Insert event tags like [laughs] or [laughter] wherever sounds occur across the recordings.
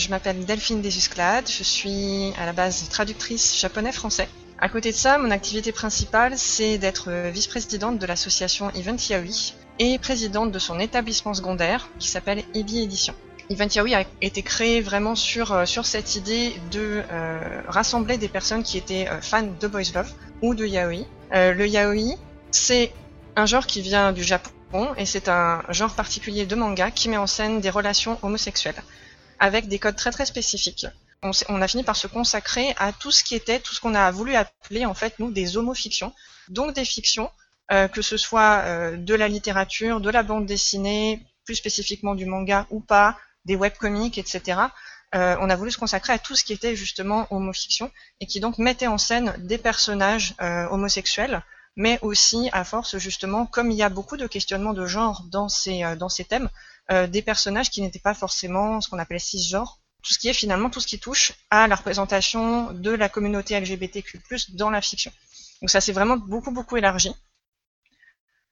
Je m'appelle Delphine Desusclades, je suis à la base traductrice japonais-français. À côté de ça, mon activité principale, c'est d'être vice-présidente de l'association Event Yaoi et présidente de son établissement secondaire qui s'appelle Ebi Édition. Event Yaoi a été créé vraiment sur, sur cette idée de euh, rassembler des personnes qui étaient euh, fans de Boys Love ou de Yaoi. Euh, le Yaoi, c'est un genre qui vient du Japon et c'est un genre particulier de manga qui met en scène des relations homosexuelles avec des codes très très spécifiques. On, a fini par se consacrer à tout ce qui était, tout ce qu'on a voulu appeler en fait nous des homofictions, donc des fictions, euh, que ce soit euh, de la littérature, de la bande dessinée, plus spécifiquement du manga ou pas, des webcomics, etc. Euh, on a voulu se consacrer à tout ce qui était justement homofiction et qui donc mettait en scène des personnages homosexuels mais aussi à force justement, comme il y a beaucoup de questionnements de genre dans ces, dans ces thèmes, euh, des personnages qui n'étaient pas forcément ce qu'on appelait cisgenres, tout ce qui est finalement tout ce qui touche à la représentation de la communauté LGBTQ+, dans la fiction. Donc ça s'est vraiment beaucoup beaucoup élargi.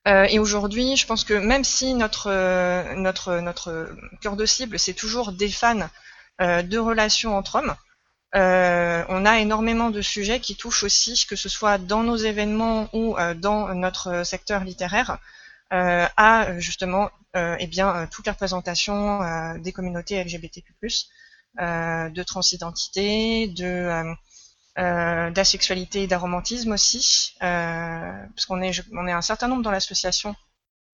Euh, et aujourd'hui, je pense que même si notre, notre, notre cœur de cible, c'est toujours des fans de relations entre hommes, euh, on a énormément de sujets qui touchent aussi, que ce soit dans nos événements ou euh, dans notre secteur littéraire, euh, à justement eh bien toute représentation des communautés LGBTQ+, de transidentité, de d'asexualité et d'aromantisme aussi, parce qu'on est on est un certain nombre dans l'association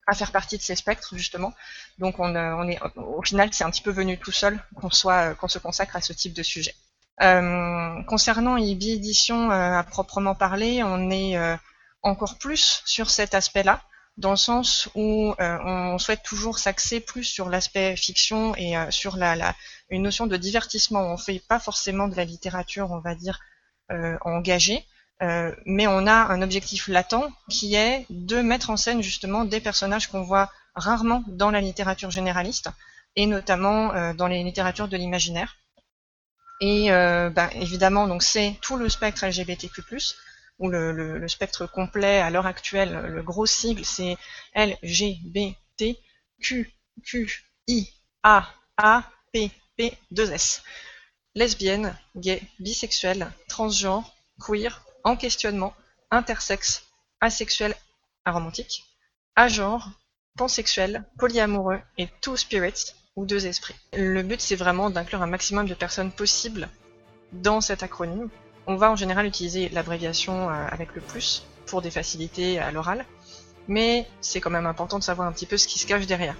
à faire partie de ces spectres justement. Donc on, on est au final c'est un petit peu venu tout seul qu'on soit qu'on se consacre à ce type de sujet. Euh, concernant IBI Édition euh, à proprement parler, on est euh, encore plus sur cet aspect-là, dans le sens où on souhaite toujours s'axer plus sur l'aspect fiction et sur la, la, une notion de divertissement. On fait pas forcément de la littérature, on va dire, engagée, mais on a un objectif latent qui est de mettre en scène justement des personnages qu'on voit rarement dans la littérature généraliste, et notamment dans les littératures de l'imaginaire. Et euh, ben, évidemment, donc c'est tout le spectre LGBTQ+, ou le, spectre complet à l'heure actuelle, le gros sigle, c'est LGBTQIAAPP2S. Lesbienne, gay, bisexuel, transgenre, queer, en questionnement, intersexe, asexuel, aromantique, agenre, pansexuel, polyamoureux et two spirits, ou deux esprits. Le but, c'est vraiment d'inclure un maximum de personnes possibles dans cet acronyme. On va en général utiliser l'abréviation euh, avec le plus pour des facilités à l'oral, mais c'est quand même important de savoir un petit peu ce qui se cache derrière.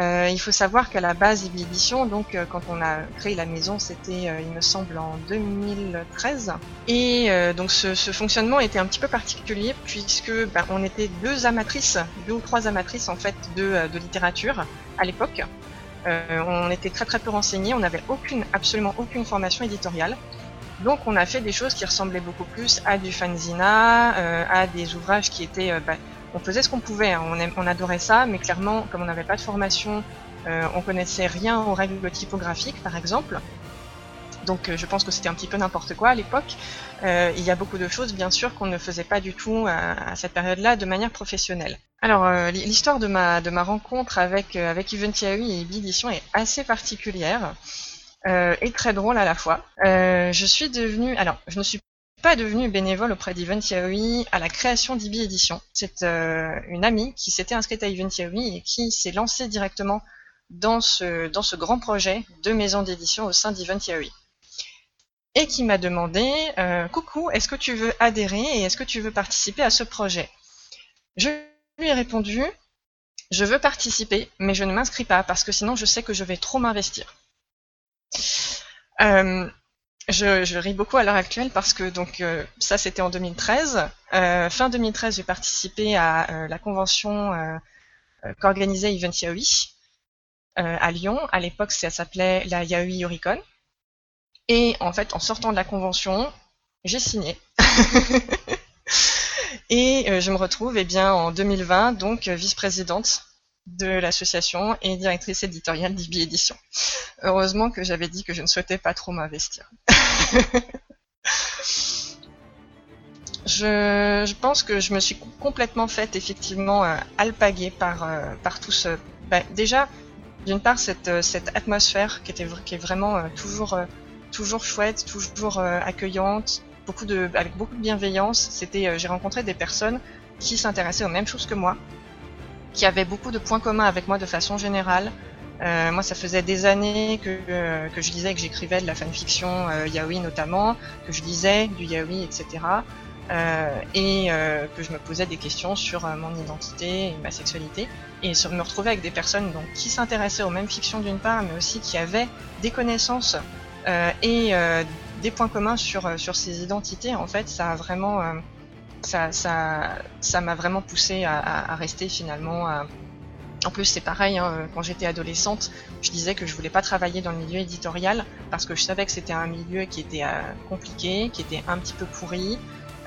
Euh, il faut savoir qu'à la base Édition, donc euh, quand on a créé la maison, c'était, il me semble, en 2013. Et donc ce, fonctionnement était un petit peu particulier puisque ben, on était deux amatrices, deux ou trois amatrices en fait de, littérature à l'époque. On était très très peu renseignés, on n'avait absolument aucune formation éditoriale. Donc on a fait des choses qui ressemblaient beaucoup plus à du fanzina, euh, à des ouvrages qui étaient... Euh, bah, on faisait ce qu'on pouvait, hein. on, adorait ça, mais clairement, comme on n'avait pas de formation, on connaissait rien aux règles typographiques par exemple. Donc je pense que c'était un petit peu n'importe quoi à l'époque. il y a beaucoup de choses, bien sûr, qu'on ne faisait pas du tout à cette période-là de manière professionnelle. Alors, euh, l'histoire de ma, de ma rencontre avec, euh, avec Eventiawi et Edition est assez particulière euh, et très drôle à la fois. je suis devenue, alors, je ne suis pas devenue bénévole auprès d'Eventiawi à la création d'Ibi Edition. C'est une amie qui s'était inscrite à Eventiawi et qui s'est lancée directement dans ce, grand projet de maison d'édition au sein d'Eventiawi. Et qui m'a demandé Coucou, est-ce que tu veux adhérer et est-ce que tu veux participer à ce projet? Je lui ai répondu Je veux participer, mais je ne m'inscris pas parce que sinon je sais que je vais trop m'investir. Euh, je, ris beaucoup à l'heure actuelle parce que donc euh, ça c'était en 2013. Euh, fin 2013, j'ai participé à la convention qu'organisait Event Yaoi à Lyon. À l'époque, ça s'appelait la Yaoi Yuricon. Et en fait, en sortant de la convention, j'ai signé. [laughs] Et je me retrouve eh bien, en 2020, donc vice-présidente de l'association et directrice éditoriale d'IBI Édition. Heureusement que j'avais dit que je ne souhaitais pas trop m'investir. [laughs] je, pense que je me suis complètement faite effectivement euh, alpaguer par, par tout ce... Ben, déjà, D'une part, cette, cette atmosphère qui était qui est vraiment toujours toujours chouette, toujours accueillante, beaucoup de avec beaucoup de bienveillance. C'était j'ai rencontré des personnes qui s'intéressaient aux mêmes choses que moi, qui avaient beaucoup de points communs avec moi de façon générale. Euh, moi, ça faisait des années que, euh, que je lisais, que j'écrivais de la fanfiction euh, yaoi notamment, que je lisais du yaoi, etc. Euh, et euh, que je me posais des questions sur mon identité et ma sexualité. Et me retrouver avec des personnes donc, qui s'intéressaient aux mêmes fictions d'une part, mais aussi qui avaient des connaissances et des points communs sur, sur ces identités, en fait, ça a vraiment ça, ça, ça m'a vraiment poussé à, à, rester finalement. En plus, c'est pareil, hein, quand j'étais adolescente, je disais que je voulais pas travailler dans le milieu éditorial parce que je savais que c'était un milieu qui était euh, compliqué, qui était un petit peu pourri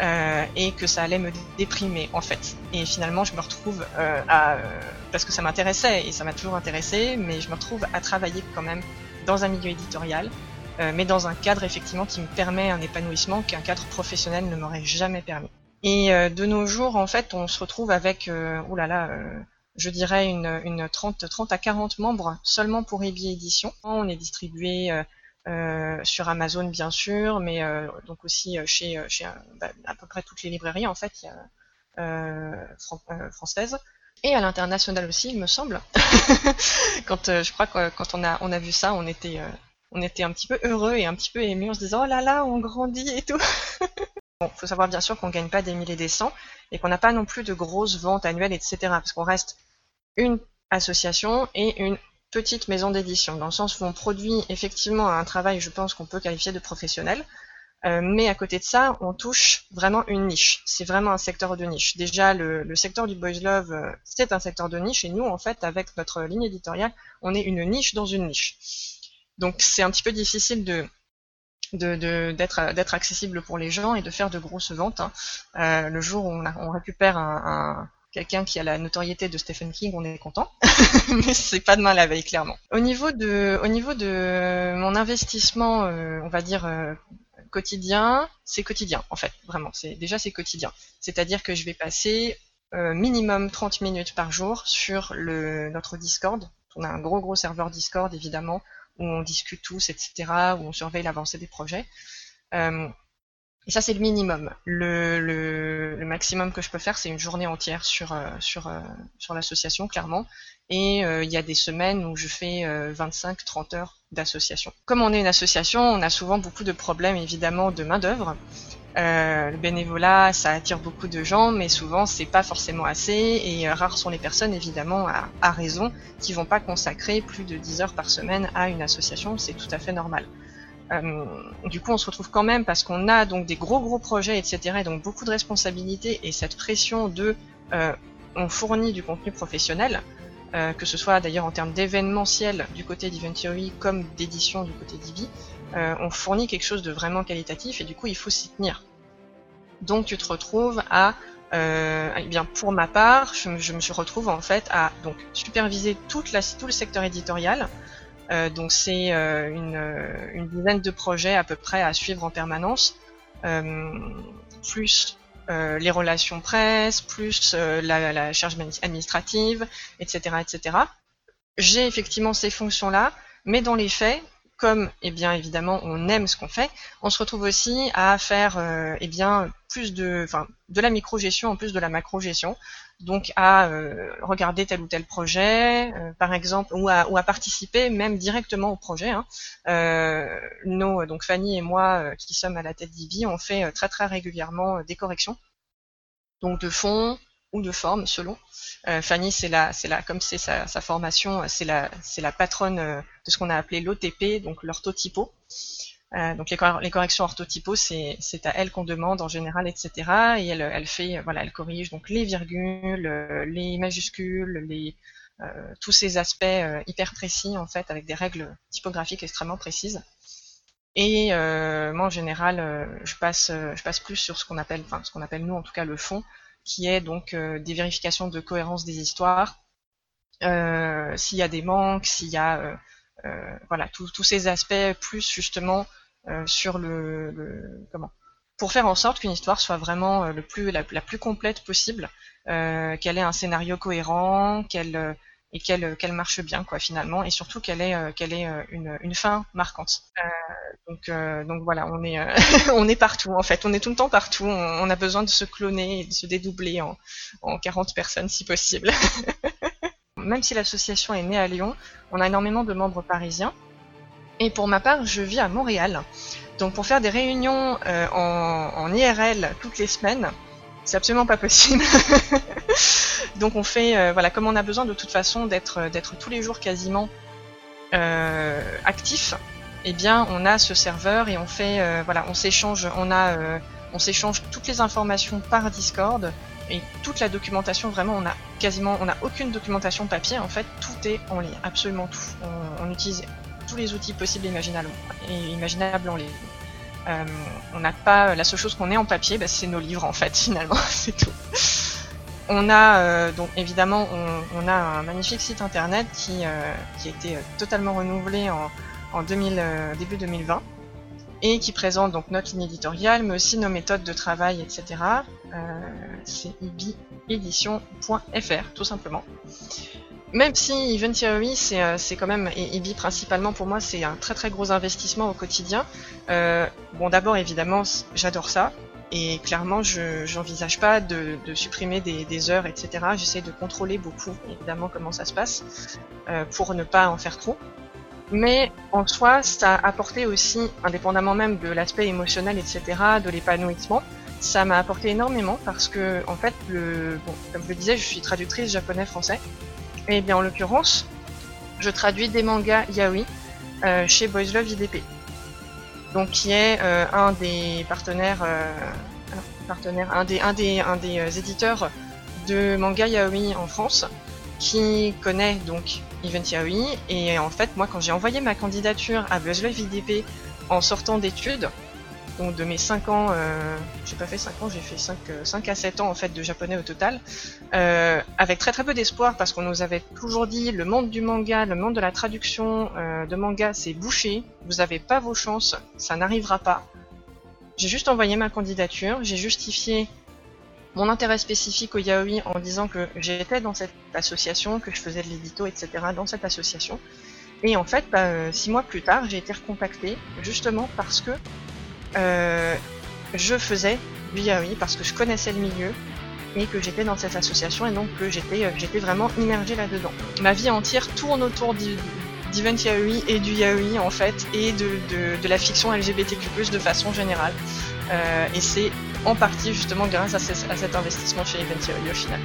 euh, et que ça allait me déprimer en fait. Et finalement, je me retrouve euh, à euh, parce que ça m'intéressait et ça m'a toujours intéressé, mais je me retrouve à travailler quand même dans un milieu éditorial, euh, mais dans un cadre effectivement qui me permet un épanouissement qu'un cadre professionnel ne m'aurait jamais permis. Et euh, de nos jours, en fait, on se retrouve avec, euh, là là, euh, je dirais une, une 30, 30 à 40 membres seulement pour Ebi Édition. On est distribué euh, sur Amazon bien sûr, mais euh, donc aussi chez, chez bah, à peu près toutes les librairies en fait y a, euh, françaises et à l'international aussi il me semble. [laughs] quand je crois que quand on a on a vu ça, on était on était un petit peu heureux et un petit peu ému en se disant oh là là on grandit et tout. [laughs] Bon, faut savoir bien sûr qu'on gagne pas des milliers et des cents et qu'on n'a pas non plus de grosses ventes annuelles, etc. Parce qu'on reste une association et une petite maison d'édition, dans le sens où on produit effectivement un travail, je pense qu'on peut qualifier de professionnel, euh, mais à côté de ça, on touche vraiment une niche. C'est vraiment un secteur de niche. Déjà, le, le secteur du boys love, euh, c'est un secteur de niche, et nous, en fait, avec notre ligne éditoriale, on est une niche dans une niche. Donc, c'est un petit peu difficile de d'être accessible pour les gens et de faire de grosses ventes. Hein. Euh, le jour où on, récupère un, un quelqu'un qui a la notoriété de Stephen King, on est content, [laughs] mais c'est pas demain la veille clairement. Au niveau de au niveau de mon investissement, euh, on va dire euh, quotidien, c'est quotidien en fait, vraiment. Déjà c'est quotidien. C'est-à-dire que je vais passer minimum 30 minutes par jour sur notre Discord. On a un gros gros serveur Discord évidemment où on discute tous, etc., où on surveille l'avancée des projets. Euh, et ça, c'est le minimum. Le, maximum que je peux faire, c'est une journée entière sur, euh, euh, l'association, clairement. Et il y a des semaines où je fais 25-30 heures d'association. Comme on est une association, on a souvent beaucoup de problèmes, évidemment, de main-d'œuvre. Euh, le bénévolat, ça attire beaucoup de gens, mais souvent c'est pas forcément assez, et euh, rares sont les personnes, évidemment, à, raison, qui vont pas consacrer plus de 10 heures par semaine à une association, c'est tout à fait normal. Euh, du coup, on se retrouve quand même parce qu'on a donc des gros gros projets, etc., et donc beaucoup de responsabilités, et cette pression de on fournit du contenu professionnel, euh, que ce soit d'ailleurs en termes d'événementiel du côté d'Event comme d'édition du côté d'Ivi, euh, on fournit quelque chose de vraiment qualitatif et du coup il faut s'y tenir. Donc tu te retrouves à, euh, eh bien pour ma part, je, me suis retrouve en fait à donc superviser tout le secteur éditorial. Euh, donc c'est une, une, dizaine de projets à peu près à suivre en permanence, euh, les relations presse, plus la, la charge administrative, etc., etc. J'ai effectivement ces fonctions-là, mais dans les faits, comme eh bien évidemment on aime ce qu'on fait, on se retrouve aussi à faire euh, eh bien plus de, de la micro-gestion en plus de la macro-gestion, donc à euh, regarder tel ou tel projet, euh, par exemple, ou à, participer même directement au projet. Hein. Euh, nos, donc Fanny et moi, qui sommes à la tête d'Ibi, on fait très très régulièrement des corrections, donc de fond, ou de forme selon. Fanny, c'est la, c'est la, comme c'est sa, sa, formation, c'est la, c'est la patronne de ce qu'on a appelé l'OTP, donc l'orthotypo. Euh, donc les, corrections orthotypo, c'est, à elle qu'on demande en général, etc. Et elle, fait, voilà, elle corrige donc les virgules, euh, les majuscules, les euh, tous ces aspects hyper précis en fait, avec des règles typographiques extrêmement précises. Et moi en général, je passe, je passe plus sur ce qu'on appelle, enfin ce qu'on appelle nous en tout cas le fond, qui est donc des vérifications de cohérence des histoires, s'il y a des manques, s'il y a voilà tous ces aspects plus justement sur le, le, comment pour faire en sorte qu'une histoire soit vraiment le plus la, plus complète possible, qu'elle ait un scénario cohérent, qu'elle et qu'elle qu'elle marche bien quoi finalement et surtout qu'elle ait qu'elle ait une, une fin marquante. donc donc voilà, on est [laughs] on est partout en fait, on est tout le temps partout. On, a besoin de se cloner et de se dédoubler en en 40 personnes si possible. [laughs] Même si l'association est née à Lyon, on a énormément de membres parisiens. Et pour ma part, je vis à Montréal. Donc pour faire des réunions euh, en, IRL toutes les semaines, c'est absolument pas possible. [laughs] Donc on fait, euh, voilà, comme on a besoin de toute façon d'être d'être tous les jours quasiment euh, actif, eh bien on a ce serveur et on fait, voilà, on s'échange, on a, on s'échange toutes les informations par Discord et toute la documentation. Vraiment, on a quasiment, on a aucune documentation papier. En fait, tout est en ligne, absolument tout. On, utilise tous les outils possibles et imaginables, en ligne. Euh, on n'a pas la seule chose qu'on ait en papier, bah, c'est nos livres en fait [laughs] finalement, c'est tout. On a euh, donc évidemment on, a un magnifique site internet qui, euh, a été totalement renouvelé en, en 2000, début 2020 et qui présente donc notre ligne éditoriale mais aussi nos méthodes de travail etc. c'est ibiedition.fr tout simplement. Même si Event Theory, euh, c'est quand même, et EBI principalement pour moi, c'est un très très gros investissement au quotidien. Euh, bon, d'abord, évidemment, j'adore ça. Et clairement, je n'envisage pas de, supprimer des, heures, etc. J'essaie de contrôler beaucoup, évidemment, comment ça se passe, euh, pour ne pas en faire trop. Mais en soi, ça a apporté aussi, indépendamment même de l'aspect émotionnel, etc., de l'épanouissement, ça m'a apporté énormément parce que, en fait, comme je le disais, je suis traductrice japonais-français. Et bien en l'occurrence, je traduis des mangas yaoi euh, chez Boys Love IDP. Donc qui est euh, un des partenaires, euh, partenaires, un des, un des, un des éditeurs de manga yaoi en France, qui connaît donc Event Yaoi. Et en fait, moi, quand j'ai envoyé ma candidature à Boys Love IDP en sortant d'études, donc de mes 5 ans, euh, j'ai pas fait 5 ans, j'ai fait 5, 5, euh, à 7 ans en fait de japonais au total, euh, avec très très peu d'espoir parce qu'on nous avait toujours dit le monde du manga, le monde de la traduction de manga c'est bouché, vous avez pas vos chances, ça n'arrivera pas. J'ai juste envoyé ma candidature, j'ai justifié mon intérêt spécifique au yaoi en disant que j'étais dans cette association, que je faisais de l'édito, etc. dans cette association. Et en fait, bah, six mois plus tard, j'ai été recontactée justement parce que euh, je faisais du yaoi parce que je connaissais le milieu et que j'étais dans cette association et donc que j'étais euh, vraiment immergée là-dedans. Ma vie entière tourne autour d'event yaoi et du yaoi en fait et de, la fiction LGBTQ+, de façon générale. Euh, et c'est en partie justement grâce à, cet investissement chez Event Yaoi au final.